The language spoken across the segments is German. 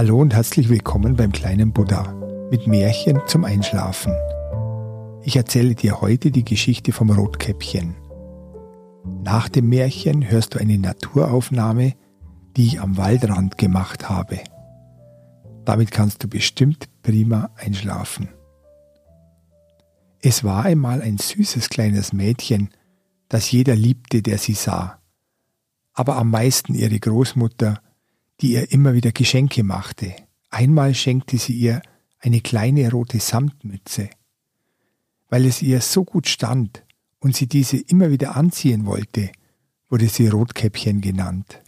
Hallo und herzlich willkommen beim kleinen Buddha mit Märchen zum Einschlafen. Ich erzähle dir heute die Geschichte vom Rotkäppchen. Nach dem Märchen hörst du eine Naturaufnahme, die ich am Waldrand gemacht habe. Damit kannst du bestimmt prima einschlafen. Es war einmal ein süßes kleines Mädchen, das jeder liebte, der sie sah, aber am meisten ihre Großmutter, die ihr immer wieder Geschenke machte. Einmal schenkte sie ihr eine kleine rote Samtmütze. Weil es ihr so gut stand und sie diese immer wieder anziehen wollte, wurde sie Rotkäppchen genannt.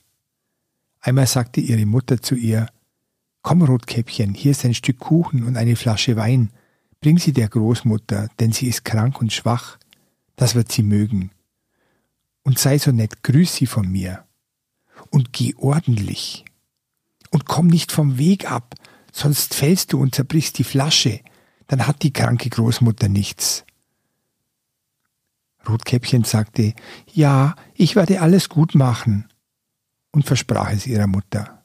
Einmal sagte ihre Mutter zu ihr, Komm, Rotkäppchen, hier ist ein Stück Kuchen und eine Flasche Wein. Bring sie der Großmutter, denn sie ist krank und schwach. Das wird sie mögen. Und sei so nett, grüß sie von mir. Und geh ordentlich und komm nicht vom Weg ab, sonst fällst du und zerbrichst die Flasche, dann hat die kranke Großmutter nichts. Rotkäppchen sagte, ja, ich werde alles gut machen, und versprach es ihrer Mutter.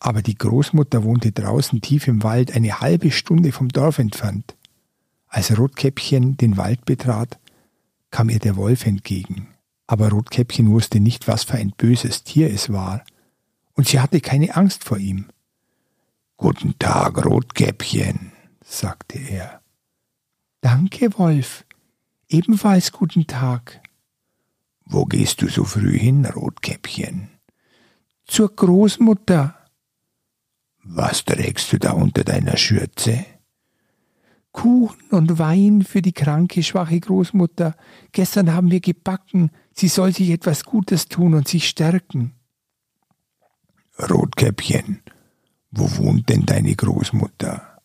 Aber die Großmutter wohnte draußen tief im Wald, eine halbe Stunde vom Dorf entfernt. Als Rotkäppchen den Wald betrat, kam ihr der Wolf entgegen. Aber Rotkäppchen wusste nicht, was für ein böses Tier es war, und sie hatte keine Angst vor ihm. Guten Tag, Rotkäppchen, sagte er. Danke, Wolf. Ebenfalls guten Tag. Wo gehst du so früh hin, Rotkäppchen? Zur Großmutter. Was trägst du da unter deiner Schürze? Kuchen und Wein für die kranke, schwache Großmutter. Gestern haben wir gebacken. Sie soll sich etwas Gutes tun und sich stärken. Rotkäppchen, wo wohnt denn deine Großmutter?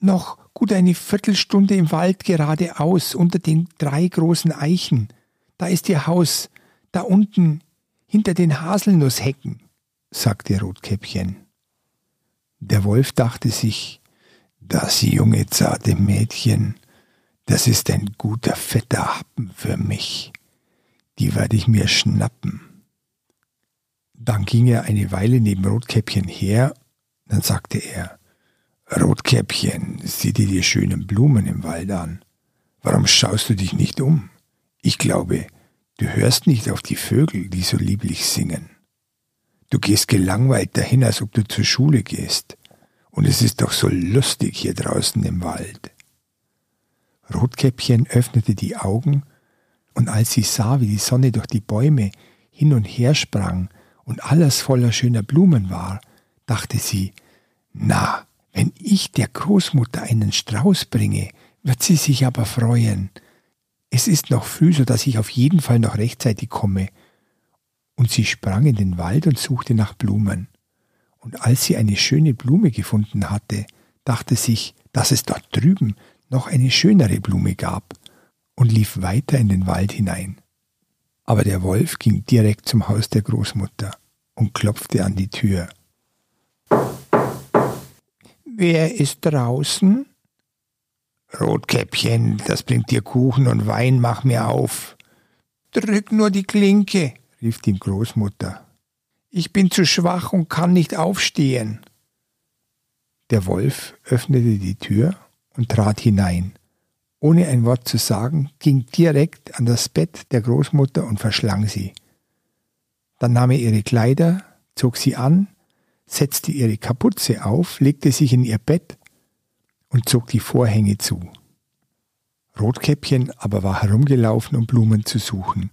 Noch gut eine Viertelstunde im Wald geradeaus unter den drei großen Eichen. Da ist ihr Haus, da unten hinter den Haselnusshecken, sagte Rotkäppchen. Der Wolf dachte sich, das junge zarte Mädchen, das ist ein guter fetter Happen für mich. Die werde ich mir schnappen. Dann ging er eine Weile neben Rotkäppchen her, dann sagte er, Rotkäppchen, sieh dir die schönen Blumen im Wald an. Warum schaust du dich nicht um? Ich glaube, du hörst nicht auf die Vögel, die so lieblich singen. Du gehst gelangweilt dahin, als ob du zur Schule gehst. Und es ist doch so lustig hier draußen im Wald. Rotkäppchen öffnete die Augen, und als sie sah, wie die Sonne durch die Bäume hin und her sprang, und alles voller schöner Blumen war, dachte sie, na, wenn ich der Großmutter einen Strauß bringe, wird sie sich aber freuen. Es ist noch früh, so dass ich auf jeden Fall noch rechtzeitig komme. Und sie sprang in den Wald und suchte nach Blumen. Und als sie eine schöne Blume gefunden hatte, dachte sich, dass es dort drüben noch eine schönere Blume gab und lief weiter in den Wald hinein. Aber der Wolf ging direkt zum Haus der Großmutter und klopfte an die Tür. Wer ist draußen? Rotkäppchen, das bringt dir Kuchen und Wein, mach mir auf. Drück nur die Klinke, rief die Großmutter. Ich bin zu schwach und kann nicht aufstehen. Der Wolf öffnete die Tür und trat hinein ohne ein Wort zu sagen, ging direkt an das Bett der Großmutter und verschlang sie. Dann nahm er ihre Kleider, zog sie an, setzte ihre Kapuze auf, legte sich in ihr Bett und zog die Vorhänge zu. Rotkäppchen aber war herumgelaufen, um Blumen zu suchen.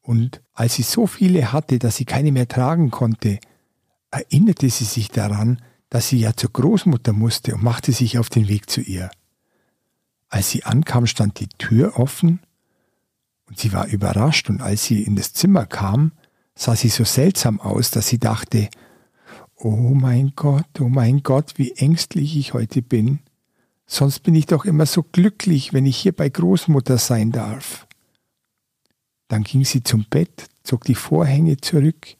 Und als sie so viele hatte, dass sie keine mehr tragen konnte, erinnerte sie sich daran, dass sie ja zur Großmutter musste und machte sich auf den Weg zu ihr. Als sie ankam, stand die Tür offen und sie war überrascht und als sie in das Zimmer kam, sah sie so seltsam aus, dass sie dachte, Oh mein Gott, oh mein Gott, wie ängstlich ich heute bin. Sonst bin ich doch immer so glücklich, wenn ich hier bei Großmutter sein darf. Dann ging sie zum Bett, zog die Vorhänge zurück,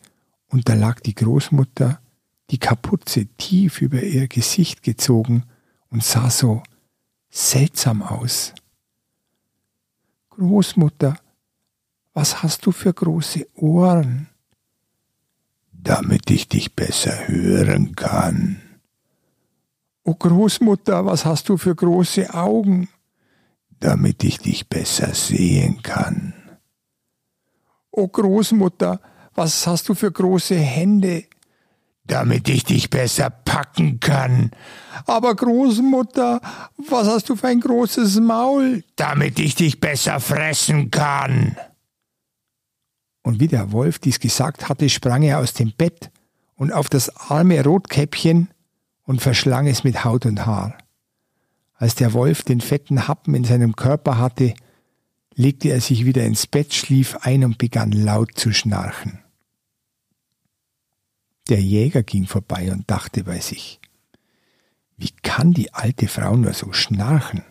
und da lag die Großmutter, die Kapuze tief über ihr Gesicht gezogen und sah so seltsam aus. Großmutter, was hast du für große Ohren? damit ich dich besser hören kann. O Großmutter, was hast du für große Augen? Damit ich dich besser sehen kann. O Großmutter, was hast du für große Hände? Damit ich dich besser packen kann. Aber Großmutter, was hast du für ein großes Maul? Damit ich dich besser fressen kann. Und wie der Wolf dies gesagt hatte, sprang er aus dem Bett und auf das arme Rotkäppchen und verschlang es mit Haut und Haar. Als der Wolf den fetten Happen in seinem Körper hatte, legte er sich wieder ins Bett, schlief ein und begann laut zu schnarchen. Der Jäger ging vorbei und dachte bei sich, wie kann die alte Frau nur so schnarchen?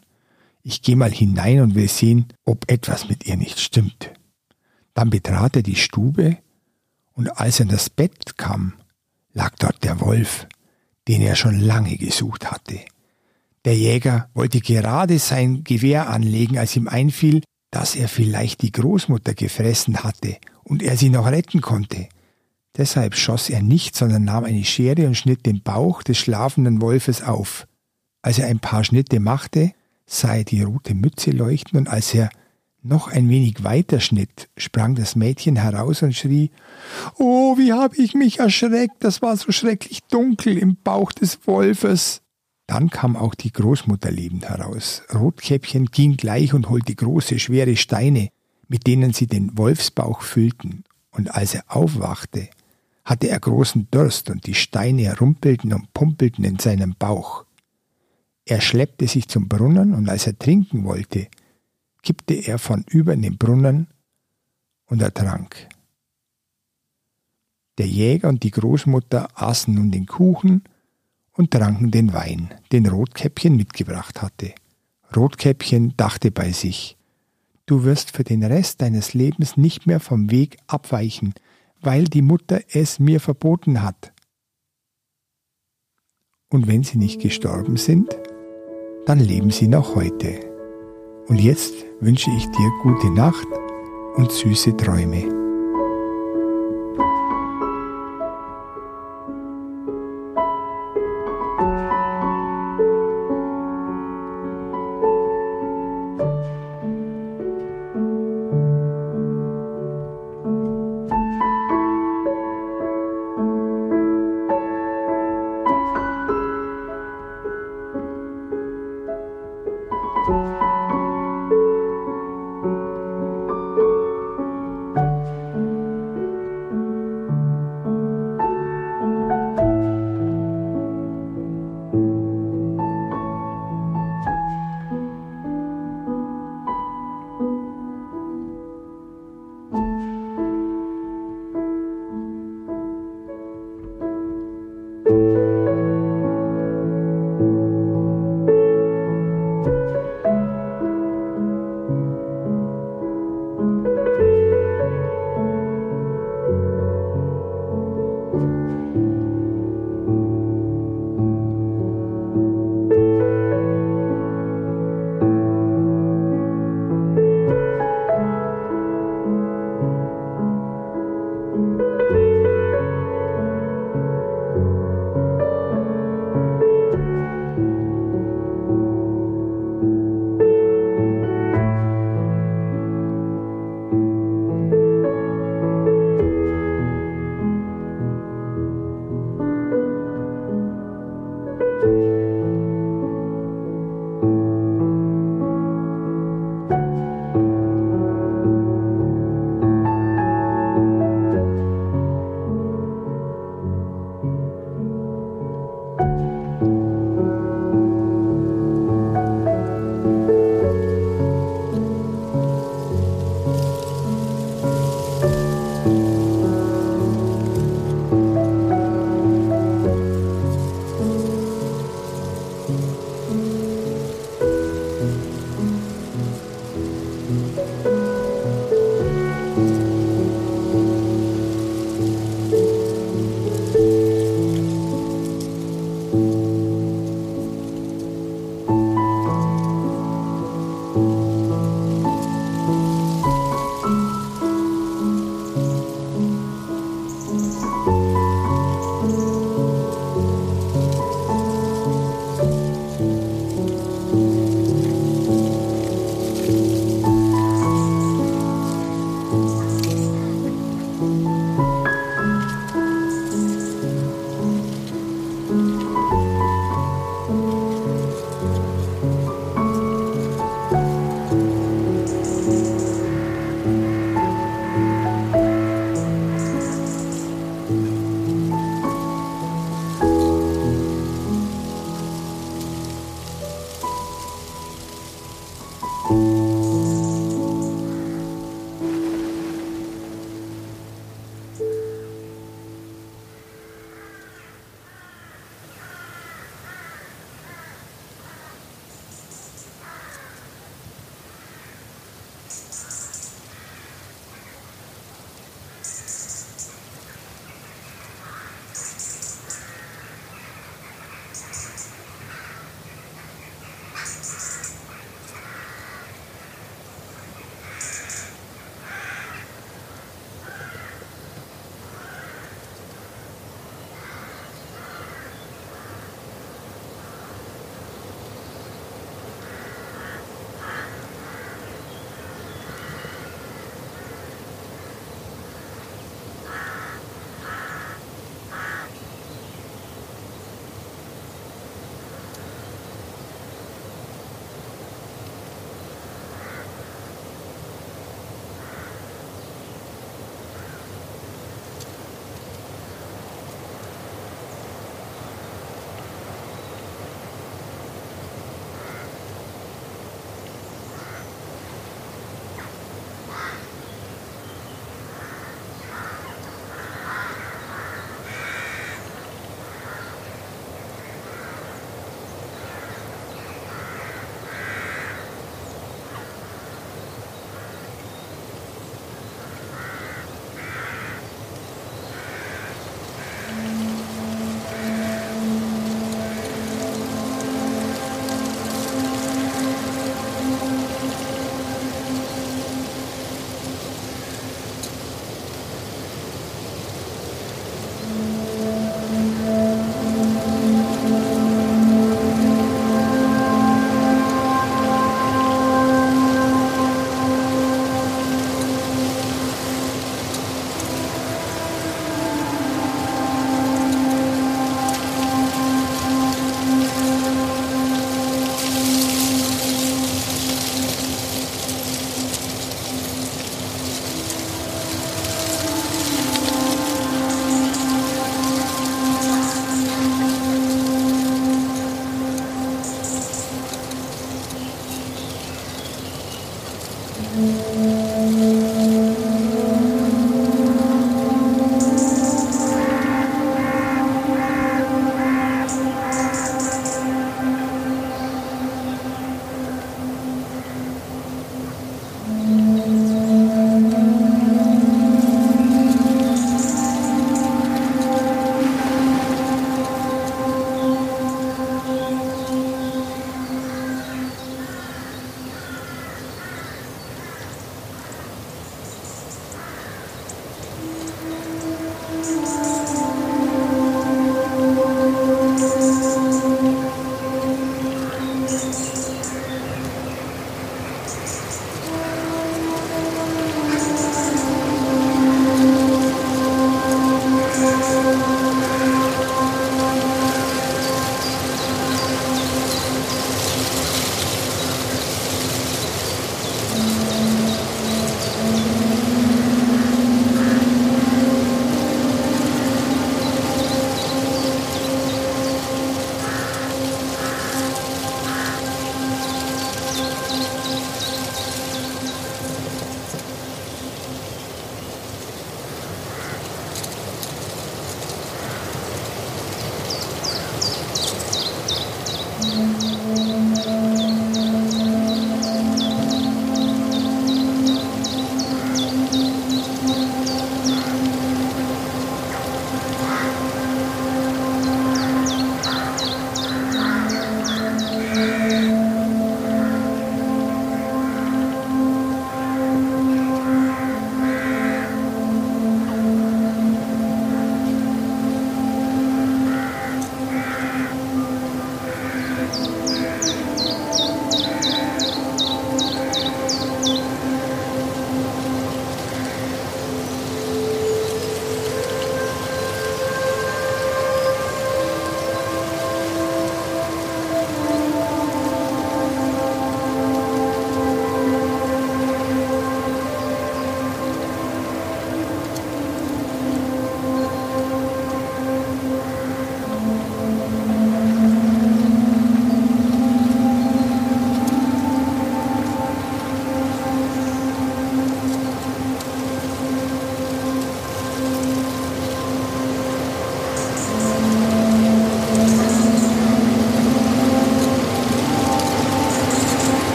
Ich gehe mal hinein und will sehen, ob etwas mit ihr nicht stimmt. Dann betrat er die Stube, und als er in das Bett kam, lag dort der Wolf, den er schon lange gesucht hatte. Der Jäger wollte gerade sein Gewehr anlegen, als ihm einfiel, dass er vielleicht die Großmutter gefressen hatte und er sie noch retten konnte. Deshalb schoss er nicht, sondern nahm eine Schere und schnitt den Bauch des schlafenden Wolfes auf. Als er ein paar Schnitte machte, sah er die rote Mütze leuchten, und als er noch ein wenig weiter schnitt, sprang das Mädchen heraus und schrie Oh, wie hab ich mich erschreckt, das war so schrecklich dunkel im Bauch des Wolfes. Dann kam auch die Großmutter lebend heraus. Rotkäppchen ging gleich und holte große, schwere Steine, mit denen sie den Wolfsbauch füllten, und als er aufwachte, hatte er großen Durst und die Steine rumpelten und pumpelten in seinem Bauch. Er schleppte sich zum Brunnen und als er trinken wollte, kippte er von über in den Brunnen und ertrank. Der Jäger und die Großmutter aßen nun den Kuchen und tranken den Wein, den Rotkäppchen mitgebracht hatte. Rotkäppchen dachte bei sich, du wirst für den Rest deines Lebens nicht mehr vom Weg abweichen, weil die Mutter es mir verboten hat. Und wenn sie nicht gestorben sind, dann leben sie noch heute. Und jetzt wünsche ich dir gute Nacht und süße Träume.